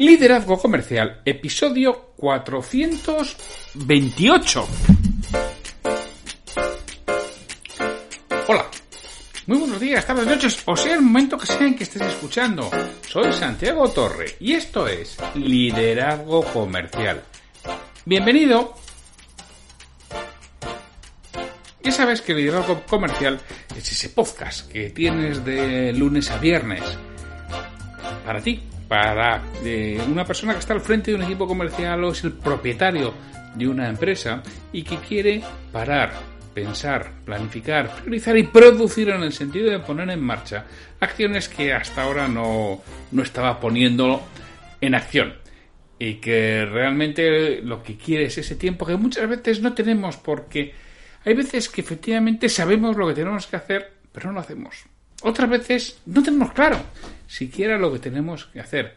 Liderazgo Comercial, episodio 428. Hola, muy buenos días, tardes, noches, o sea el momento que sea en que estés escuchando. Soy Santiago Torre y esto es Liderazgo Comercial. Bienvenido. Ya sabes que Liderazgo Comercial es ese podcast que tienes de lunes a viernes para ti, para eh, una persona que está al frente de un equipo comercial o es el propietario de una empresa y que quiere parar, pensar, planificar, priorizar y producir en el sentido de poner en marcha acciones que hasta ahora no, no estaba poniendo en acción. Y que realmente lo que quiere es ese tiempo que muchas veces no tenemos porque hay veces que efectivamente sabemos lo que tenemos que hacer, pero no lo hacemos. Otras veces no tenemos claro siquiera lo que tenemos que hacer.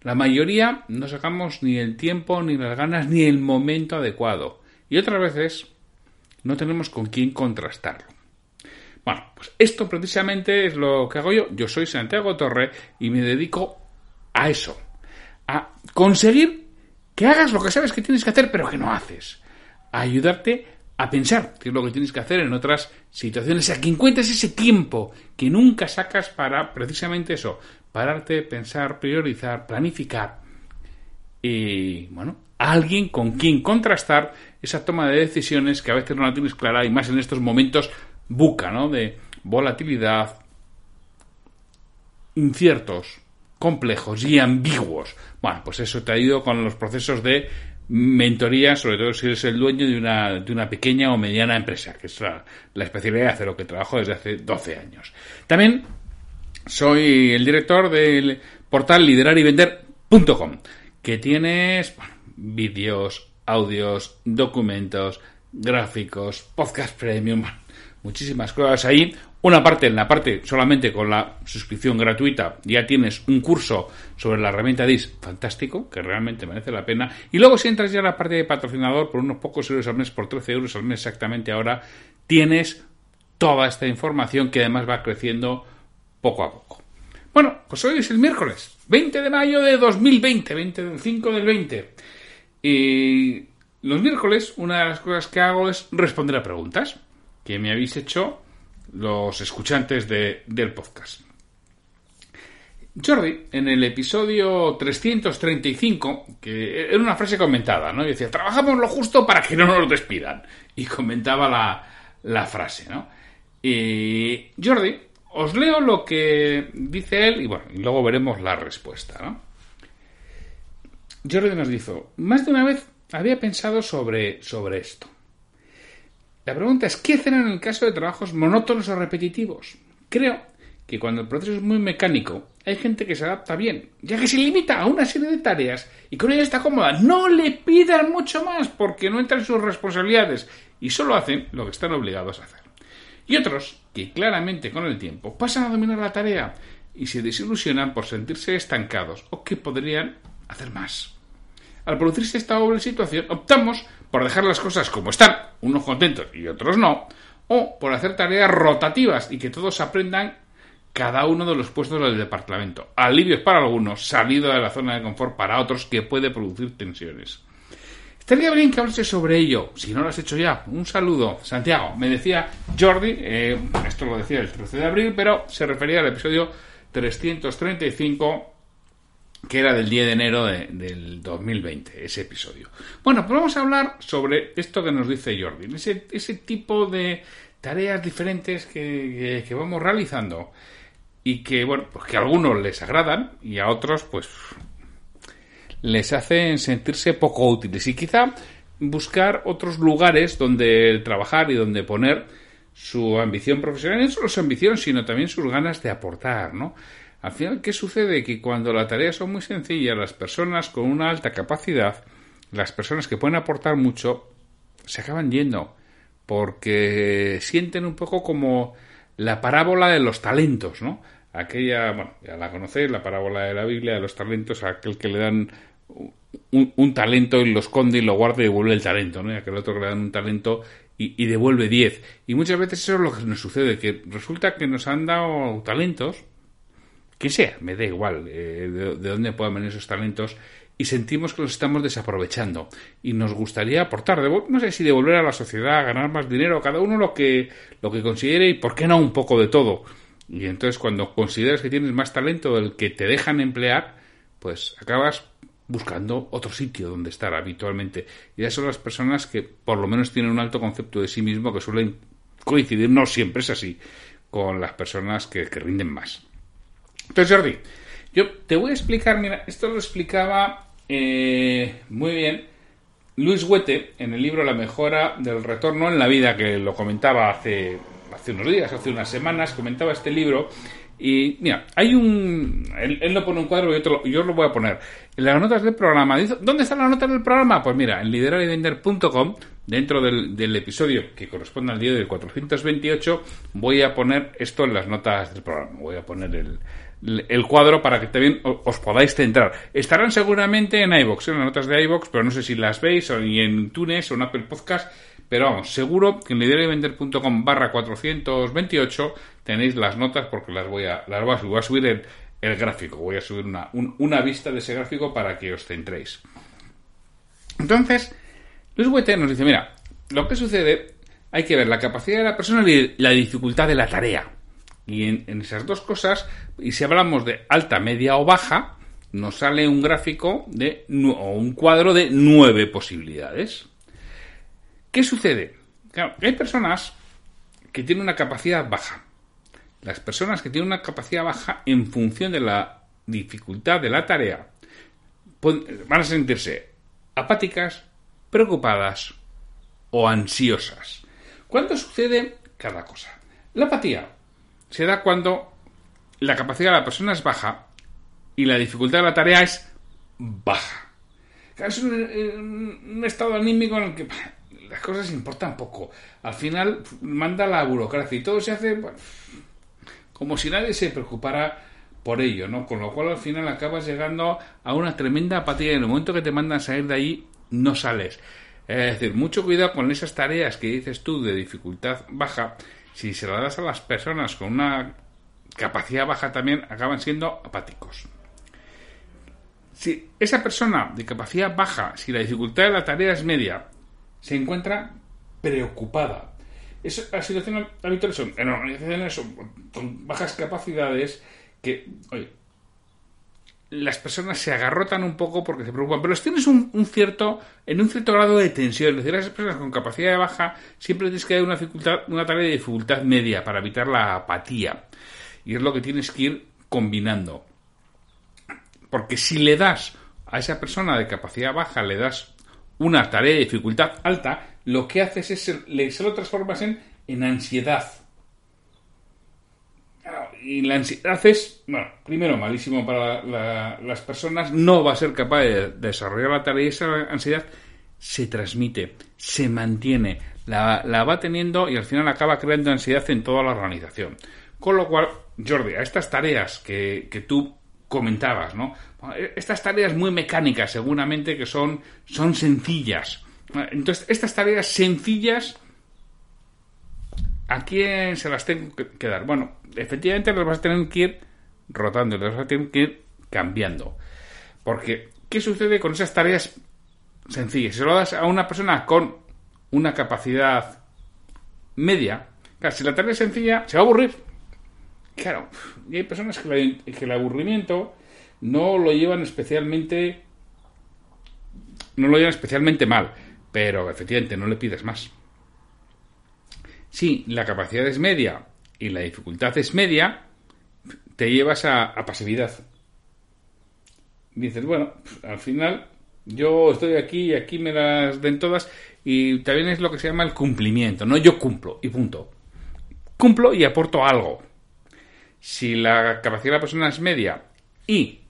La mayoría no sacamos ni el tiempo, ni las ganas, ni el momento adecuado. Y otras veces no tenemos con quién contrastarlo. Bueno, pues esto precisamente es lo que hago yo. Yo soy Santiago Torre y me dedico a eso. A conseguir que hagas lo que sabes que tienes que hacer, pero que no haces. A ayudarte a pensar qué es lo que tienes que hacer en otras situaciones, a que encuentres ese tiempo que nunca sacas para precisamente eso, pararte, pensar, priorizar, planificar y, bueno, alguien con quien contrastar esa toma de decisiones que a veces no la tienes clara y más en estos momentos buca, ¿no? De volatilidad, inciertos, complejos y ambiguos. Bueno, pues eso te ha ido con los procesos de mentoría, sobre todo si eres el dueño de una, de una pequeña o mediana empresa, que es la, especialidad de lo que trabajo desde hace 12 años. También soy el director del portal liderarivender.com, que tienes vídeos, audios, documentos, gráficos, podcast premium, muchísimas cosas ahí una parte, en la parte solamente con la suscripción gratuita, ya tienes un curso sobre la herramienta DIS fantástico, que realmente merece la pena. Y luego si entras ya a la parte de patrocinador por unos pocos euros al mes, por 13 euros al mes exactamente ahora, tienes toda esta información que además va creciendo poco a poco. Bueno, pues hoy es el miércoles, 20 de mayo de 2020, 20 del 5 del 20. Y los miércoles una de las cosas que hago es responder a preguntas que me habéis hecho los escuchantes del podcast. Jordi, en el episodio 335, que era una frase comentada, ¿no? Y decía, trabajamos lo justo para que no nos despidan. Y comentaba la, la frase, ¿no? Y Jordi, os leo lo que dice él y bueno, y luego veremos la respuesta. Jordi nos dijo, más de una vez había pensado sobre, sobre esto. La pregunta es, ¿qué hacer en el caso de trabajos monótonos o repetitivos? Creo que cuando el proceso es muy mecánico, hay gente que se adapta bien, ya que se limita a una serie de tareas y con ella está cómoda. No le pidan mucho más porque no entran sus responsabilidades y solo hacen lo que están obligados a hacer. Y otros que claramente con el tiempo pasan a dominar la tarea y se desilusionan por sentirse estancados o que podrían hacer más. Al producirse esta doble situación, optamos por dejar las cosas como están, unos contentos y otros no, o por hacer tareas rotativas y que todos aprendan cada uno de los puestos del departamento. Alivios para algunos, salido de la zona de confort para otros que puede producir tensiones. Estaría bien que hablase sobre ello, si no lo has hecho ya. Un saludo, Santiago. Me decía Jordi, eh, esto lo decía el 13 de abril, pero se refería al episodio 335 que era del 10 de enero del 2020, ese episodio. Bueno, pues vamos a hablar sobre esto que nos dice Jordi, ese, ese tipo de tareas diferentes que, vamos realizando y que, bueno, pues que a algunos les agradan y a otros, pues, les hacen sentirse poco útiles y quizá buscar otros lugares donde trabajar y donde poner su ambición profesional, no solo su ambición, sino también sus ganas de aportar, ¿no? Al final, ¿qué sucede? Que cuando las tareas son muy sencillas, las personas con una alta capacidad, las personas que pueden aportar mucho, se acaban yendo porque sienten un poco como la parábola de los talentos, ¿no? Aquella, bueno, ya la conocéis, la parábola de la Biblia de los talentos, aquel que le dan un, talento y lo esconde y lo guarda y devuelve el talento, ¿no? Y aquel otro que le dan un talento y, devuelve diez. Y muchas veces eso es lo que nos sucede, que resulta que nos han dado talentos, que sea, me da igual eh, de, de, dónde puedan venir esos talentos, y sentimos que los estamos desaprovechando y nos gustaría aportar, no sé si devolver a la sociedad, ganar más dinero, cada uno lo que, lo que considere y por qué no un poco de todo. Y entonces cuando consideras que tienes más talento del que te dejan emplear, pues acabas buscando otro sitio donde estar habitualmente. Y esas son las personas que por lo menos tienen un alto concepto de sí mismo que suelen coincidir, no siempre es así, con las personas que, que rinden más. Entonces, Jordi, yo te voy a explicar, mira, esto lo explicaba eh, muy bien. Luis Huete, en el libro La mejora del retorno en la vida, que lo comentaba hace, hace unos días, hace unas semanas, comentaba este libro. Y mira, hay un. Él, no pone un cuadro y yo, yo lo voy a poner. En las notas del programa. ¿Dónde está la nota del programa? Pues mira, en liderarivender.com, dentro del, del, episodio que corresponde al día del 428, voy a poner esto en las notas del programa. Voy a poner el, el cuadro para que también os podáis centrar. Estarán seguramente en iBox, en las notas de iBox, pero no sé si las veis o ni en Tunes o en Apple Podcast. Pero vamos, seguro que en liderevender.com barra 428 tenéis las notas porque las voy a, las. Voy a subir el, el gráfico, voy a subir una, una vista de ese gráfico para que os centréis. Entonces, Luis Huete nos dice, mira, lo que sucede, hay que ver la capacidad de la persona y la dificultad de la tarea. Y en, esas dos cosas, y si hablamos de alta, media o baja, nos sale un gráfico de, o un cuadro de nueve posibilidades. ¿Qué sucede? Hay personas que tienen una capacidad baja. Las personas que tienen una capacidad baja en función de la dificultad de la tarea van a sentirse apáticas, preocupadas o ansiosas. ¿Cuándo sucede cada cosa? La apatía se da cuando la capacidad de la persona es baja y la dificultad de la tarea es baja. Es un, estado anímico en el que las cosas importan poco. Al final manda la burocracia y todo se hace como si nadie se preocupara por ello, ¿no? Con lo cual al final acabas llegando a una tremenda apatía y en el momento que te mandan salir de ahí no sales. Es decir, mucho cuidado con esas tareas que dices tú de dificultad baja, si se la das a las personas con una capacidad baja también, acaban siendo apáticos. Si esa persona de capacidad baja, si la dificultad de la tarea es media, se encuentra preocupada. Es la situación habitual son en organizaciones con bajas capacidades que, oye, las personas se agarrotan un poco porque se preocupan, pero tienes un, cierto, en un cierto grado de tensión. Es decir, esas personas con capacidad de baja siempre tienes que dar una, dificultad, una tarea de dificultad media para evitar la apatía. Y es lo que tienes que ir combinando. Porque si le das a esa persona de capacidad baja, le das una tarea de dificultad alta, lo que haces es, le, se lo transformas en, en ansiedad y la ansiedad es, bueno, primero malísimo para las personas, no va a ser capaz de desarrollar la tarea y esa ansiedad se transmite, se mantiene, la, va teniendo y al final acaba creando ansiedad en toda la organización. Con lo cual, Jordi, a estas tareas que, que tú comentabas, ¿no? Estas tareas muy mecánicas, seguramente que son, son sencillas. Entonces, estas tareas sencillas, ¿a quién se las tengo que dar? Bueno, efectivamente los vas a tener que ir rotando, los vas a tener que ir cambiando. Porque, ¿qué sucede con esas tareas sencillas? Si lo das a una persona con una capacidad media, claro, si la tarea es sencilla, se va a aburrir. Claro, y hay personas que, que el aburrimiento no lo llevan especialmente no lo llevan especialmente mal, pero efectivamente no le pides más. Si la capacidad es media y la dificultad es media, te llevas a, pasividad. Dices, bueno, al final yo estoy aquí y aquí me las den todas y también es lo que se llama el cumplimiento, ¿no? Yo cumplo y punto. Cumplo y aporto algo. si la capacidad de la persona es media y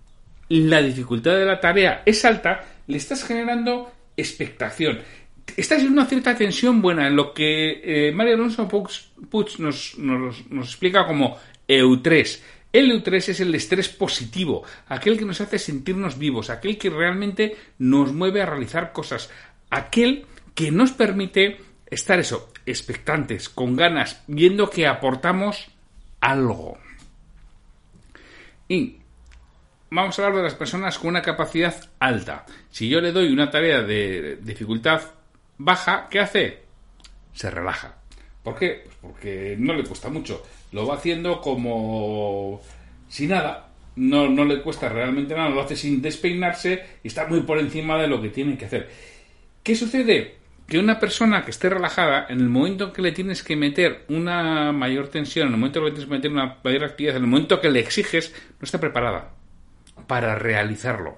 la dificultad de la tarea es alta, le estás generando expectación. Estás en una cierta tensión buena en lo que eh, Mario Alonso Puig nos, nos, nos explica como EU3. El EU3 es el estrés positivo, aquel que nos hace sentirnos vivos, aquel que realmente nos mueve a realizar cosas, aquel que nos permite estar eso, expectantes, con ganas, viendo que aportamos algo. Y vamos a hablar de las personas con una capacidad alta. Si yo le doy una tarea de dificultad baja, ¿qué hace? Se relaja. ¿Por qué? Pues porque no le cuesta mucho. Lo va haciendo como si nada. No, no le cuesta realmente nada, lo hace sin despeinarse y está muy por encima de lo que tiene que hacer. ¿Qué sucede? Que una persona que esté relajada, en el momento en que le tienes que meter una mayor tensión, en el momento en que le tienes que meter una mayor actividad, en el momento que le exiges, no está preparada para realizarlo.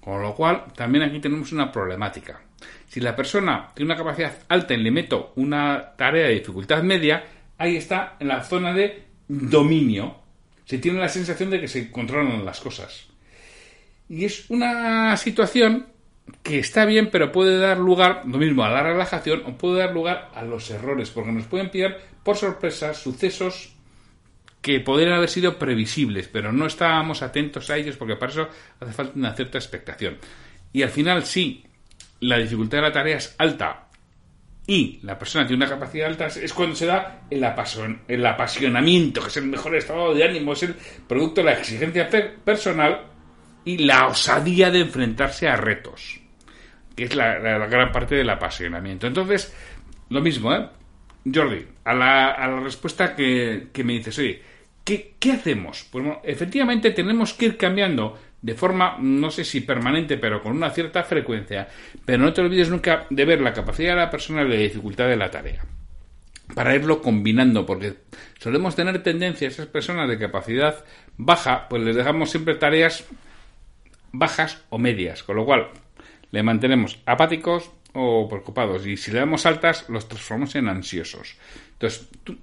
Con lo cual, también aquí tenemos una problemática. Si la persona tiene una capacidad alta y le meto una tarea de dificultad media, ahí está en la zona de dominio. Se tiene la sensación de que se controlan las cosas. Y es una situación que está bien, pero puede dar lugar, lo mismo, a la relajación o puede dar lugar a los errores, porque nos pueden pillar por sorpresa sucesos que podrían haber sido previsibles, pero no estábamos atentos a ellos porque para eso hace falta una cierta expectación. Y al final, sí, la dificultad de la tarea es alta y la persona tiene una capacidad alta, es cuando se da el, el apasionamiento, que es el mejor estado de ánimo, es el producto de la exigencia personal y la osadía de enfrentarse a retos, que es la, gran parte del apasionamiento. Entonces, lo mismo, ¿eh? Jordi, a la, respuesta que, me dices, oye, ¿qué, ¿qué hacemos? Pues efectivamente tenemos que ir cambiando de forma, no sé si permanente, pero con una cierta frecuencia, pero no te olvides nunca de ver la capacidad de la persona y la dificultad de la tarea. Para irlo combinando, porque solemos tener tendencia a esas personas de capacidad baja, pues les dejamos siempre tareas bajas o medias, con lo cual le mantenemos apáticos o preocupados y si le damos altas los transformamos en ansiosos. Entonces, tú,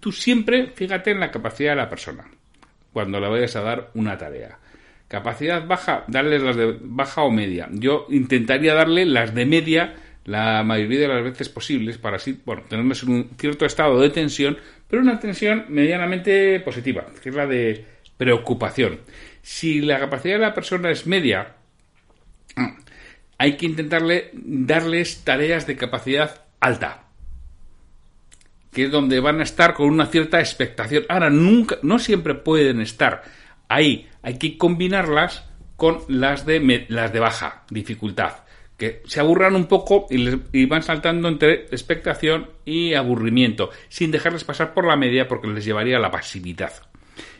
tú siempre fíjate en la capacidad de la persona cuando le vayas a dar una tarea. Capacidad baja, darle las de baja o media. Yo intentaría darle las de media la mayoría de las veces posibles para así, bueno, tenerles un cierto estado de tensión, pero una tensión medianamente positiva, que es la de preocupación. Si la capacidad de la persona es media, hay que intentarle darles tareas de capacidad alta, que es donde van a estar con una cierta expectación. Ahora, nunca, no siempre pueden estar ahí, hay que combinarlas con las de, las de baja dificultad, que se aburran un poco y, van saltando entre expectación y aburrimiento, sin dejarles pasar por la media porque les llevaría a la pasividad.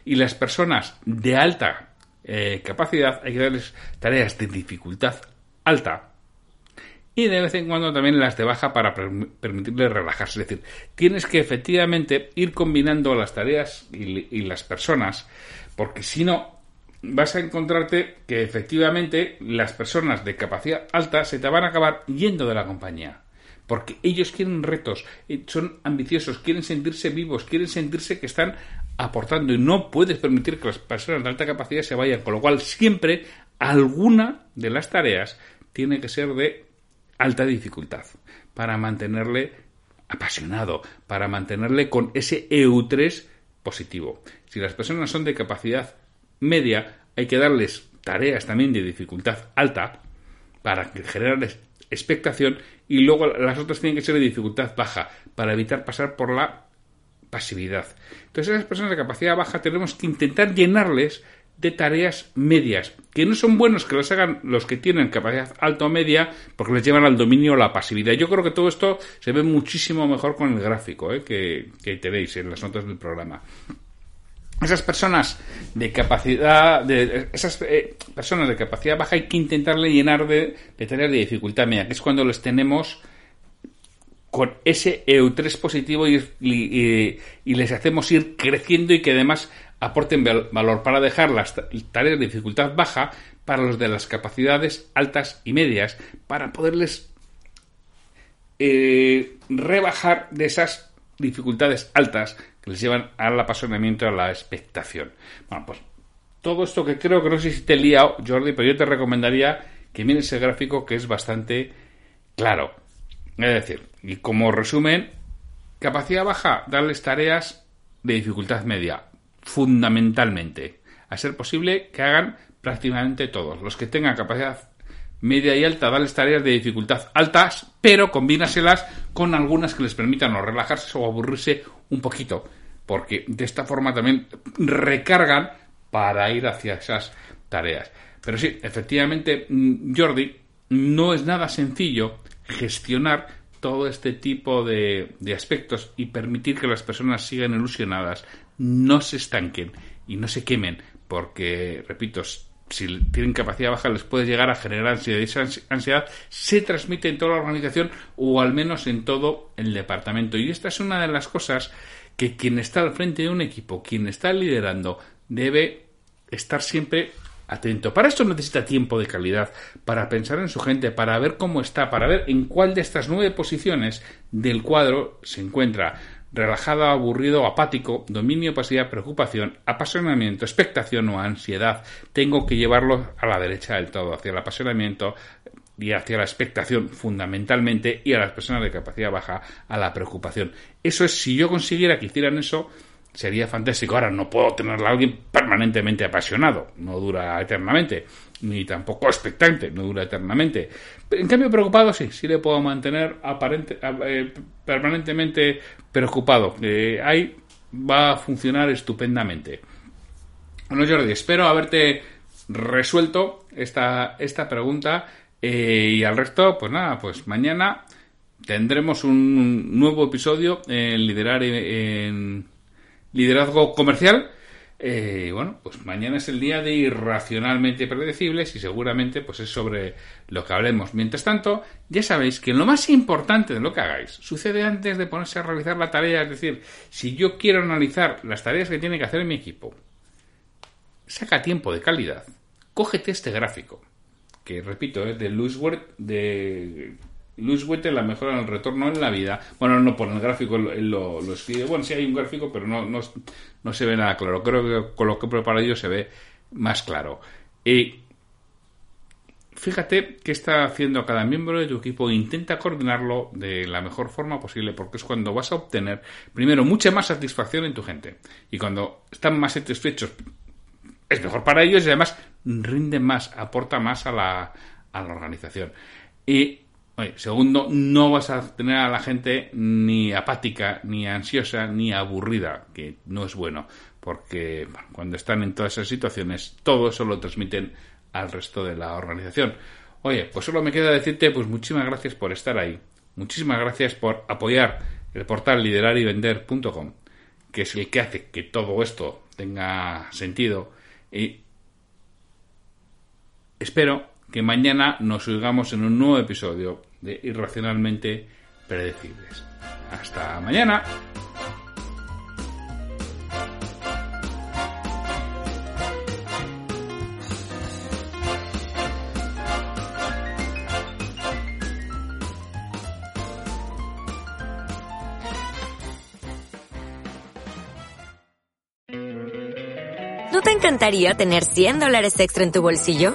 Y las personas de alta eh, capacidad, hay que darles tareas de dificultad alta y de vez en cuando también las de baja para permitirles relajarse. Es decir, tienes que efectivamente ir combinando las tareas y, y las personas, porque si no, vas a encontrarte que efectivamente las personas de capacidad alta se te van a acabar yendo de la compañía porque ellos quieren retos, eh, son ambiciosos, quieren sentirse vivos, quieren sentirse que están aportando y no puedes permitir que las personas de alta capacidad se vayan, con lo cual siempre alguna de las tareas tiene que ser de alta dificultad para mantenerle apasionado, para mantenerle con ese EU3 positivo. Si las personas son de capacidad media, hay que darles tareas también de dificultad alta para generarles expectación y luego las otras tienen que ser de dificultad baja para evitar pasar por la pasividad. Entonces, esas personas de capacidad baja tenemos que intentar llenarles de tareas medias, que no son buenos que las hagan los que tienen capacidad alta o media, porque les llevan al dominio la pasividad. Yo creo que todo esto se ve muchísimo mejor con el gráfico ¿eh? que, tenéis en las notas del programa esas personas de capacidad de esas eh, personas de capacidad baja hay que intentarle llenar de, tareas de dificultad media que es cuando les tenemos con ese EU3 positivo y, les hacemos ir creciendo y que además aporten valor para dejar las tareas de dificultad baja para los de las capacidades altas y medias para poderles eh, rebajar de esas dificultades altas que les llevan al apasionamiento, a la expectación. Bueno, pues todo esto que creo que no sé si te he liado, Jordi, pero yo te recomendaría que mires ese gráfico que es bastante claro. Es decir, y como resumen, capacidad baja, darles tareas de dificultad media, fundamentalmente. A ser posible que hagan prácticamente todos. Los que tengan capacidad media y alta, darles tareas de dificultad altas, pero combínaselas con algunas que les permitan o relajarse o aburrirse un poquito, porque de esta forma también recargan para ir hacia esas tareas. Pero sí, efectivamente, mm, Jordi, no es nada sencillo gestionar todo este tipo de, de, aspectos y permitir que las personas sigan ilusionadas, no se estanquen y no se quemen, porque, repito, si tienen capacidad baja les puede llegar a generar ansiedad y esa ansiedad se transmite en toda la organización o al menos en todo el departamento. Y esta es una de las cosas que quien está al frente de un equipo, quien está liderando, debe estar siempre atento. Para esto necesita tiempo de calidad, para pensar en su gente, para ver cómo está, para ver en cuál de estas nueve posiciones del cuadro se encuentra relajado, aburrido, apático, dominio, pasividad, preocupación, apasionamiento, expectación o ansiedad. Tengo que llevarlo a la derecha del todo, hacia el apasionamiento y hacia la expectación fundamentalmente y a las personas de capacidad baja a la preocupación. Eso es, si yo consiguiera que hicieran eso, sería fantástico. Ahora no puedo tener a alguien permanentemente apasionado, no dura eternamente, ni tampoco expectante, no dura eternamente. En cambio, preocupado sí, sí le puedo mantener aparente, eh, permanentemente preocupado. Eh, ahí va a funcionar estupendamente. Bueno, Jordi, espero haberte resuelto esta, esta pregunta eh, y al resto, pues nada, pues mañana tendremos un nuevo episodio en Liderar en liderazgo comercial. Eh, bueno, pues mañana es el día de irracionalmente predecibles y seguramente pues es sobre lo que hablemos. Mientras tanto, ya sabéis que lo más importante de lo que hagáis sucede antes de ponerse a realizar la tarea. Es decir, si yo quiero analizar las tareas que tiene que hacer mi equipo, saca tiempo de calidad, cógete este gráfico, que repito, es de Louis de Luis Huete la mejora en el retorno en la vida. Bueno, no por el gráfico lo, lo, escribe. Bueno, sí hay un gráfico, pero no, no, se ve nada claro. Creo que con lo que he preparado yo se ve más claro. Y fíjate qué está haciendo cada miembro de tu equipo. Intenta coordinarlo de la mejor forma posible, porque es cuando vas a obtener, primero, mucha más satisfacción en tu gente. Y cuando están más satisfechos, es mejor para ellos y además rinde más, aporta más a la, a la organización. Y segundo, no vas a tener a la gente ni apática, ni ansiosa, ni aburrida, que no es bueno, porque cuando están en todas esas situaciones, todo eso lo transmiten al resto de la organización. Oye, pues solo me queda decirte, pues muchísimas gracias por estar ahí. Muchísimas gracias por apoyar el portal liderarivender.com, que es el que hace que todo esto tenga sentido. Y espero que mañana nos oigamos en un nuevo episodio de Irracionalmente Predecibles. Hasta mañana. ¿No te encantaría tener 100 dólares extra en tu bolsillo?